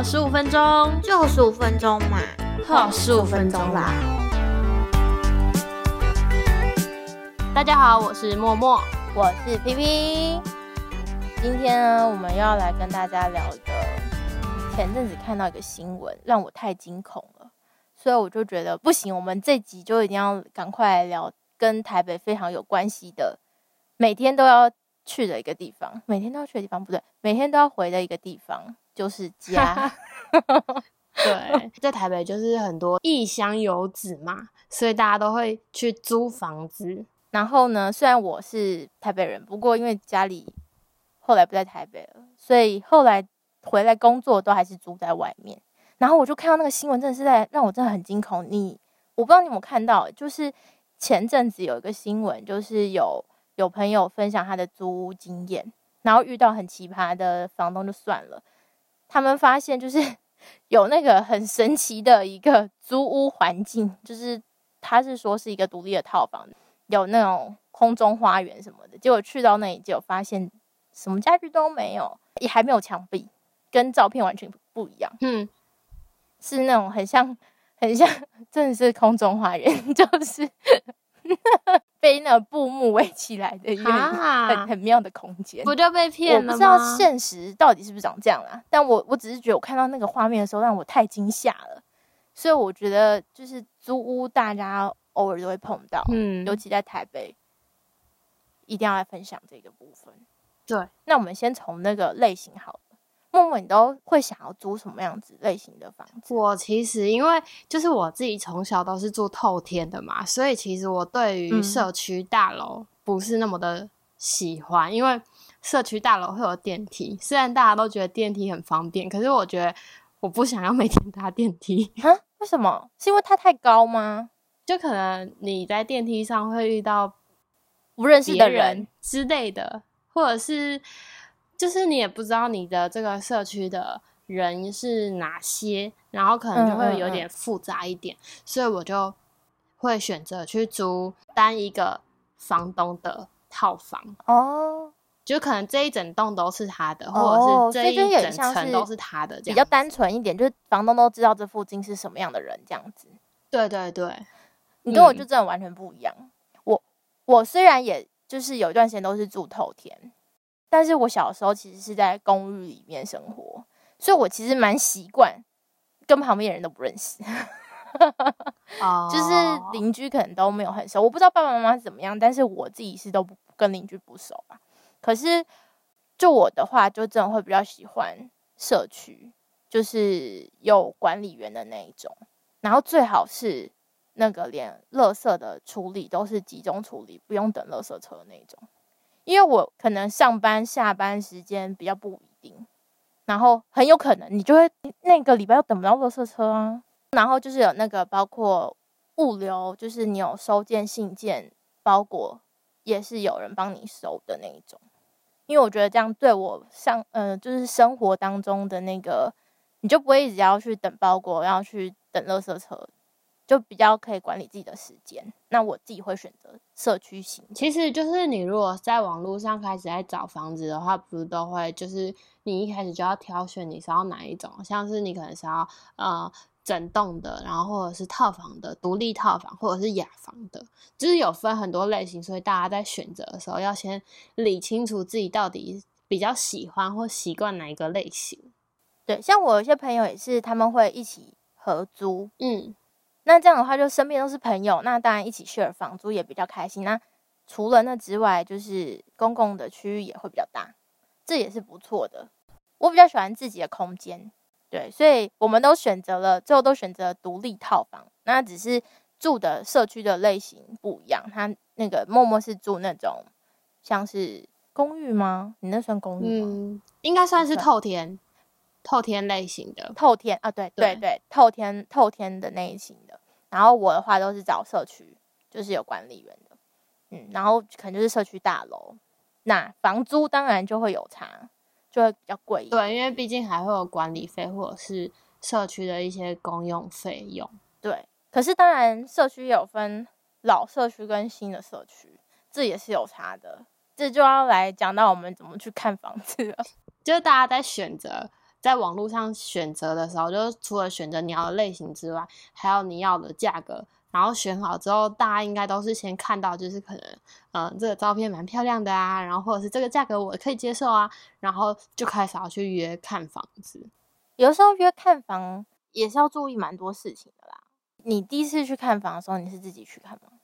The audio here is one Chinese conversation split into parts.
好十五分钟，就十五分钟嘛，好十五分钟啦。大家好，我是默默，我是皮皮。今天呢，我们要来跟大家聊一个前阵子看到一个新闻，让我太惊恐了，所以我就觉得不行，我们这集就一定要赶快来聊跟台北非常有关系的，每天都要去的一个地方，每天都要去的地方不对，每天都要回的一个地方就是 家。对，在台北就是很多异乡游子嘛，所以大家都会去租房子。然后呢，虽然我是台北人，不过因为家里后来不在台北了，所以后来回来工作都还是住在外面。然后我就看到那个新闻，真的是在让我真的很惊恐。你我不知道你有没有看到，就是前阵子有一个新闻，就是有有朋友分享他的租屋经验，然后遇到很奇葩的房东就算了，他们发现就是 有那个很神奇的一个租屋环境，就是他是说是一个独立的套房。有那种空中花园什么的，结果去到那里就发现什么家具都没有，也还没有墙壁，跟照片完全不一样。嗯，是那种很像很像，真的是空中花园，就是被那个布幕围起来的一个很很妙的空间。不就被骗了？我不知道现实到底是不是长这样啊？但我我只是觉得我看到那个画面的时候，让我太惊吓了。所以我觉得就是租屋大家。偶尔都会碰到，嗯，尤其在台北，一定要来分享这个部分。对，那我们先从那个类型好了。默默，你都会想要租什么样子类型的房子？我其实因为就是我自己从小都是住透天的嘛，所以其实我对于社区大楼不是那么的喜欢，因为社区大楼会有电梯，虽然大家都觉得电梯很方便，可是我觉得我不想要每天搭电梯。啊？为什么？是因为它太高吗？就可能你在电梯上会遇到不认识的人之类的，或者是就是你也不知道你的这个社区的人是哪些，然后可能就会有点复杂一点，所以我就会选择去租单一个房东的套房哦，就可能这一整栋都是他的，或者是这一整层都是他的，比较单纯一点，就是房东都知道这附近是什么样的人这样子。对对对。你跟我就真的完全不一样。我我虽然也就是有一段时间都是住透天，但是我小时候其实是在公寓里面生活，所以我其实蛮习惯跟旁边的人都不认识，就是邻居可能都没有很熟。我不知道爸爸妈妈是怎么样，但是我自己是都不跟邻居不熟啊。可是就我的话，就真的会比较喜欢社区，就是有管理员的那一种，然后最好是。那个连垃圾的处理都是集中处理，不用等垃圾车的那种。因为我可能上班下班时间比较不一定，然后很有可能你就会那个礼拜又等不到垃圾车啊。然后就是有那个包括物流，就是你有收件信件包裹，也是有人帮你收的那一种。因为我觉得这样对我上呃就是生活当中的那个，你就不会一直要去等包裹，要去等垃圾车。就比较可以管理自己的时间，那我自己会选择社区型。其实就是你如果在网络上开始在找房子的话，不是都会就是你一开始就要挑选你是要哪一种，像是你可能是要呃整栋的，然后或者是套房的、独立套房，或者是雅房的，就是有分很多类型，所以大家在选择的时候要先理清楚自己到底比较喜欢或习惯哪一个类型。对，像我有些朋友也是，他们会一起合租，嗯。那这样的话，就身边都是朋友，那当然一起 share 房租也比较开心。那除了那之外，就是公共的区域也会比较大，这也是不错的。我比较喜欢自己的空间，对，所以我们都选择了，最后都选择独立套房。那只是住的社区的类型不一样，他那个默默是住那种像是公寓吗？你那算公寓吗？应该算是透天。透天类型的，透天啊，对对对，透天透天的那一型的。然后我的话都是找社区，就是有管理员的，嗯，然后可能就是社区大楼，那房租当然就会有差，就会比较贵。对，因为毕竟还会有管理费或者是社区的一些公用费用。对，可是当然社区有分老社区跟新的社区，这也是有差的。这就要来讲到我们怎么去看房子了，就是大家在选择。在网络上选择的时候，就除了选择你要的类型之外，还有你要的价格。然后选好之后，大家应该都是先看到，就是可能，嗯，这个照片蛮漂亮的啊，然后或者是这个价格我可以接受啊，然后就开始要去约看房子。有时候约看房也是要注意蛮多事情的啦。你第一次去看房的时候，你是自己去看吗？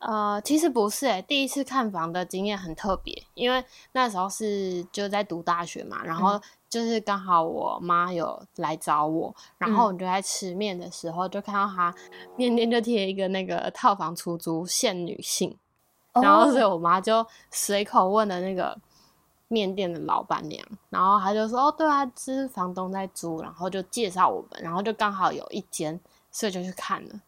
呃，其实不是诶，第一次看房的经验很特别，因为那时候是就在读大学嘛，然后就是刚好我妈有来找我，然后我就在吃面的时候就看到她面店就贴一个那个套房出租限女性，然后所以。我妈就随口问了那个面店的老板娘，然后她就说哦，对啊，这是房东在租，然后就介绍我们，然后就刚好有一间，所以就去看了。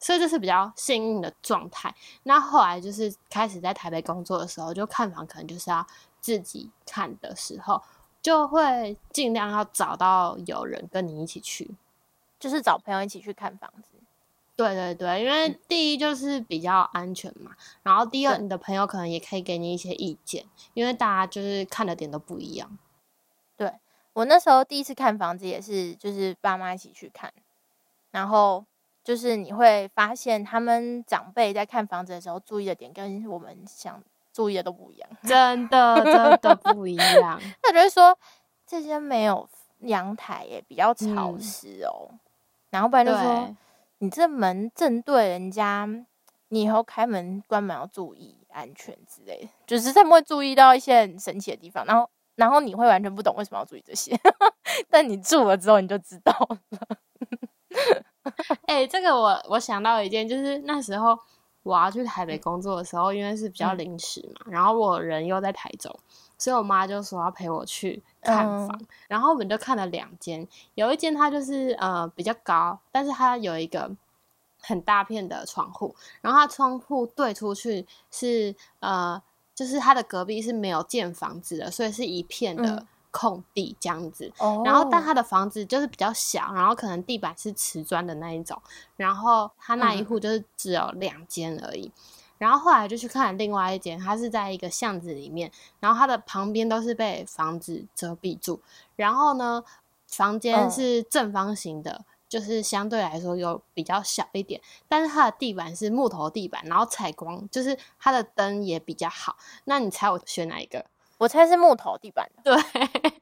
所以这是比较幸运的状态。那后来就是开始在台北工作的时候，就看房可能就是要自己看的时候，就会尽量要找到有人跟你一起去，就是找朋友一起去看房子。对对对，因为第一就是比较安全嘛，然后第二你的朋友可能也可以给你一些意见，因为大家就是看的点都不一样。对我那时候第一次看房子也是，就是爸妈一起去看，然后。就是你会发现，他们长辈在看房子的时候注意的点，跟我们想注意的都不一样。真的，真的不一样。他就会说，这间没有阳台，也比较潮湿哦。然后不然就说，你这门正对人家，你以后开门关门要注意安全之类的。就是他们会注意到一些很神奇的地方，然后，然后你会完全不懂为什么要注意这些，但你住了之后你就知道了。哎，这个我我想到一件，就是那时候我要去台北工作的时候，因为是比较临时嘛，然后我人又在台中，所以我妈就说要陪我去看房，然后我们就看了两间，有一间它就是呃比较高，但是它有一个很大片的窗户，然后它窗户对出去是呃就是它的隔壁是没有建房子的，所以是一片的。空地这样子，然后但他的房子就是比较小，然后可能地板是瓷砖的那一种，然后他那一户就是只有两间而已，然后后来就去看另外一间，它是在一个巷子里面，然后它的旁边都是被房子遮蔽住，然后呢，房间是正方形的，就是相对来说有比较小一点，但是它的地板是木头地板，然后采光就是它的灯也比较好，那你猜我选哪一个？我猜是木头地板的，对。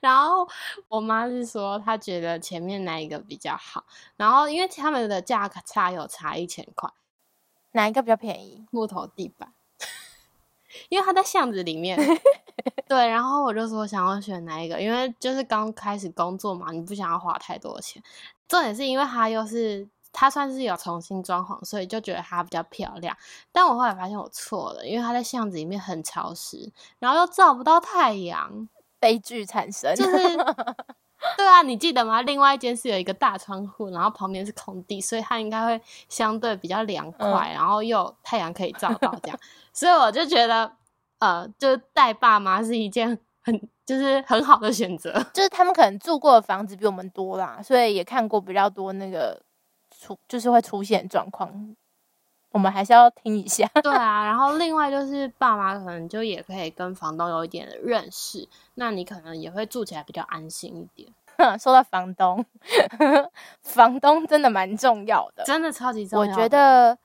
然后我妈是说，她觉得前面那一个比较好。然后因为他们的价格差有差一千块，哪一个比较便宜？木头地板，因为它在巷子里面。对，然后我就说想要选哪一个，因为就是刚开始工作嘛，你不想要花太多钱。重点是因为它又是。它算是有重新装潢，所以就觉得它比较漂亮。但我后来发现我错了，因为它在巷子里面很潮湿，然后又照不到太阳，悲剧产生。就是，对啊，你记得吗？另外一间是有一个大窗户，然后旁边是空地，所以它应该会相对比较凉快，然后又太阳可以照到这样。所以我就觉得，呃，就带爸妈是一件很就是很好的选择。就是他们可能住过的房子比我们多啦，所以也看过比较多那个。出就是会出现状况，我们还是要听一下。对啊，然后另外就是爸妈可能就也可以跟房东有一点认识，那你可能也会住起来比较安心一点。说到房东，房东真的蛮重要的，真的超级重要。我觉得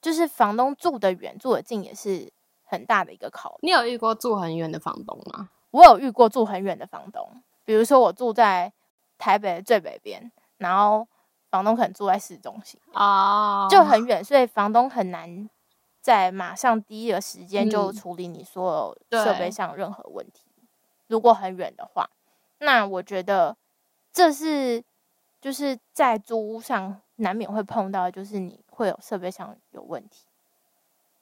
就是房东住得远，住得近也是很大的一个考虑。你有遇过住很远的房东吗？我有遇过住很远的房东，比如说我住在台北的最北边，然后。房东可能住在市中心啊，就很远，所以房东很难在马上第一个时间就处理你所有设备上任何问题。如果很远的话，那我觉得这是就是在租屋上难免会碰到，就是你会有设备上有问题，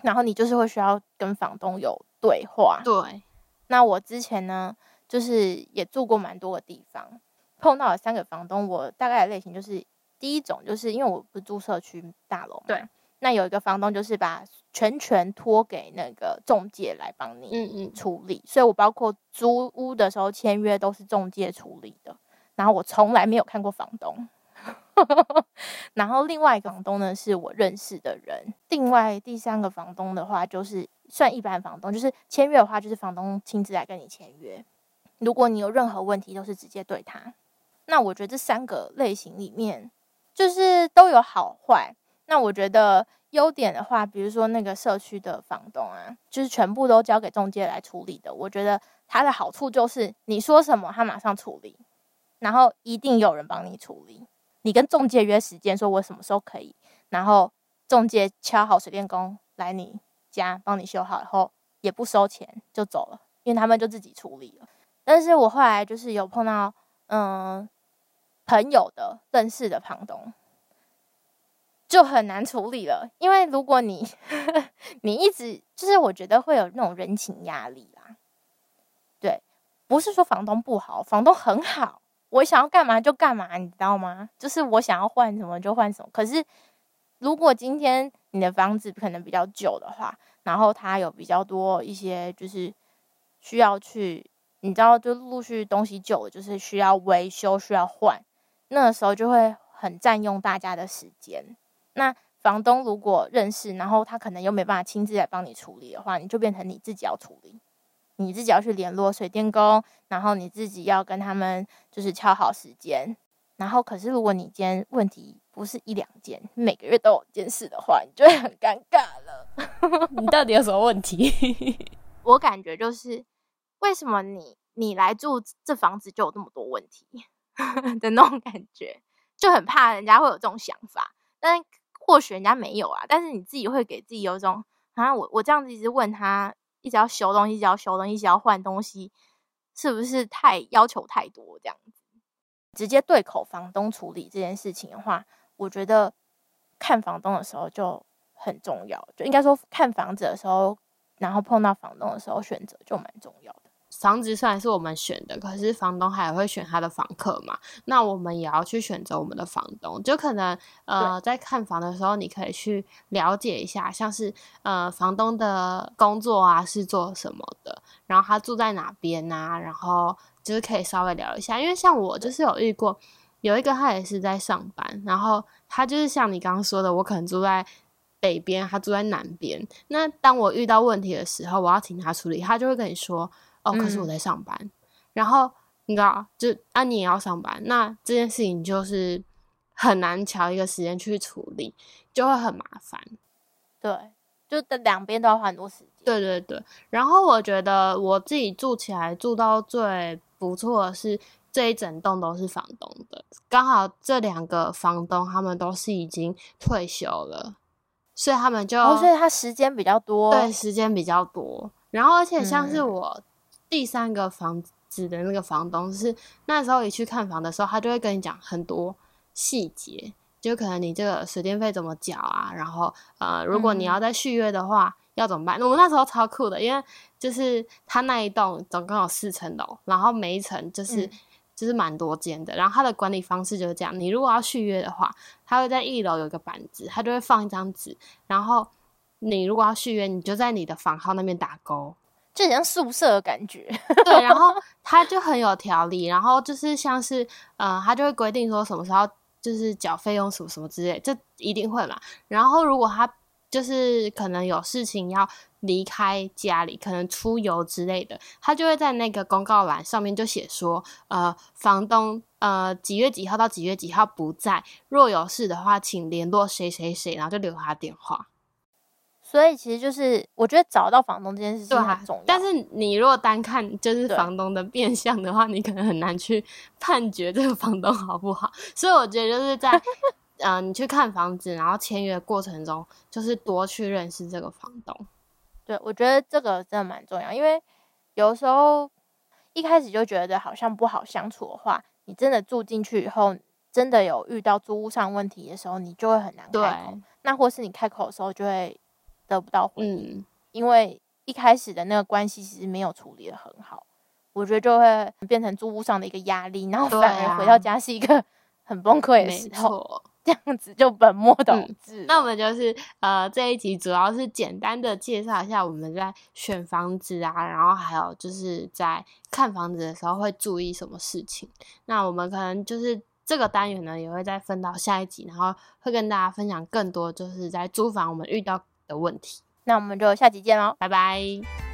然后你就是会需要跟房东有对话。对，那我之前呢，就是也住过蛮多个地方，碰到了三个房东，我大概的类型就是。第一种就是因为我不是住社区大楼嘛，对，那有一个房东就是把全权托给那个中介来帮你嗯嗯。处理，所以我包括租屋的时候签约都是中介处理的，然后我从来没有看过房东，然后另外一个房东呢是我认识的人，另外第三个房东的话就是算一般房东，就是签约的话就是房东亲自来跟你签约，如果你有任何问题，都是直接对他。那我觉得这三个类型里面，就是都有好坏。那我觉得优点的话，比如说那个社区的房东啊，就是全部都交给中介来处理的。我觉得它的好处就是你说什么，他马上处理，然后一定有人帮你处理。你跟中介约时间，说我什么时候可以，然后中介敲好水电工来你家帮你修好以后，也不收钱就走了，因为他们就自己处理了。但是我后来就是有碰到，嗯，朋友的认识的房东，就很难处理了。因为如果你 你一直就是我觉得会有那种人情压力啦。对，不是说房东不好，房东很好。我想要干嘛就干嘛，你知道吗？就是我想要换什么就换什么。可是，如果今天你的房子可能比较久的话，然后它有比较多一些就是需要去，你知道，就陆续东西久了，就是需要维修、需要换，那个时候就会很占用大家的时间。那房东如果认识，然后他可能又没办法亲自来帮你处理的话，你就变成你自己要处理。你自己要去联络水电工，然后你自己要跟他们就是敲好时间，然后可是如果你今天问题不是一两件，每个月都有件事的话，你就会很尴尬了。你到底有什么问题？我感觉就是为什么你你来住这房子就有那么多问题 的那种感觉，就很怕人家会有这种想法，但或许人家没有啊，但是你自己会给自己有一种啊，我我这样子一直问他。一直要修东西，一直要修东西，一直要换东西，是不是太要求太多？这样子直接对口房东处理这件事情的话，我觉得看房东的时候就很重要，就应该说看房子的时候，然后碰到房东的时候选择就蛮重要。房子虽然是我们选的，可是房东还会选他的房客嘛？那我们也要去选择我们的房东。就可能呃，在看房的时候，你可以去了解一下，像是呃，房东的工作啊是做什么的，然后他住在哪边啊，然后就是可以稍微聊一下。因为像我就是有遇过有一个他也是在上班，然后他就是像你刚刚说的，我可能住在北边，他住在南边。那当我遇到问题的时候，我要请他处理，他就会跟你说。哦，可是我在上班，然后你知道，就啊，你也要上班，那这件事情就是很难调一个时间去处理，就会很麻烦。对，就等两边都要花很多时间。对对对，然后我觉得我自己住起来住到最不错的是这一整栋都是房东的，刚好这两个房东他们都是已经退休了，所以他们就哦，所以他时间比较多，对，时间比较多，然后而且像是我。第三个房子的那个房东是那时候你去看房的时候，他就会跟你讲很多细节，就可能你这个水电费怎么缴啊，然后呃，如果你要再续约的话要怎么办？我们那时候超酷的，因为就是他那一栋总共有四层楼，然后每一层就是就是蛮多间的，然后他的管理方式就是这样：你如果要续约的话，他会在一楼有一个板子，他就会放一张纸，然后你如果要续约，你就在你的房号那边打勾。就很像宿舍的感觉，对，然后他就很有条理，然后就是像是，呃，他就会规定说什么时候就是缴费用什么什么之类，这一定会嘛。然后如果他就是可能有事情要离开家里，可能出游之类的，他就会在那个公告栏上面就写说，呃，房东呃几月几号到几月几号不在，若有事的话，请联络谁谁谁，然后就留他电话。所以其实就是，我觉得找到房东这件事情很重要。但是你如果单看就是房东的变相的话，你可能很难去 判决这个房东好不好。所以我觉得就是在，呃，你去看房子，然后签约过程中，就是多去认识这个房东。对，我觉得这个真的蛮重要，因为有时候一开始就觉得好像不好相处的话，你真的住进去以后，真的有遇到租屋上问题的时候，你就会很难开口。那或是你开口的时候就会。得不到回应，因为一开始的那个关系其实没有处理的很好，我觉得就会变成租屋上的一个压力，然后反而回到家是一个 很崩溃的时候，这样子就本末倒置。那我们就是呃这一集主要是简单的介绍一下我们在选房子啊，然后还有就是在看房子的时候会注意什么事情。那我们可能就是这个单元呢也会再分到下一集，然后会跟大家分享更多就是在租房我们遇到。的问题，那我们就下集见喽，拜拜。